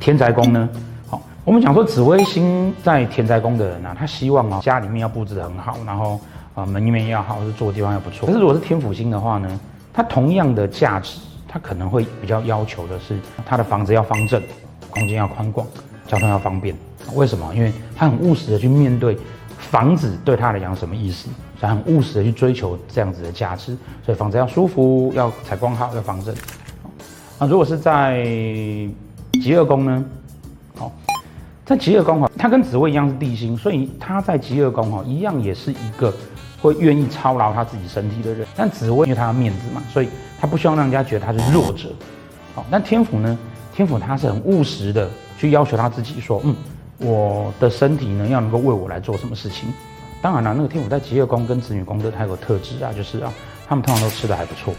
天宅宫呢，好，我们讲说紫微星在田宅宫的人啊，他希望啊家里面要布置得很好，然后啊门面要好，是住的地方要不错。可是如果是天府星的话呢，它同样的价值，它可能会比较要求的是，它的房子要方正，空间要宽广，交通要方便。为什么？因为他很务实的去面对房子对他来讲什么意思，所以很务实的去追求这样子的价值。所以房子要舒服，要采光好，要方正。那如果是在疾厄宫呢？好，在疾厄宫哈，它跟紫薇一样是地星，所以它在疾厄宫哈，一样也是一个会愿意操劳他自己身体的人。但紫薇因为他的面子嘛，所以他不希望让人家觉得他是弱者。好，但天府呢？天府他是很务实的去要求他自己说，嗯，我的身体呢要能够为我来做什么事情。当然了，那个天府在疾厄宫跟子女宫的，他有个特质啊，就是啊，他们通常都吃的还不错。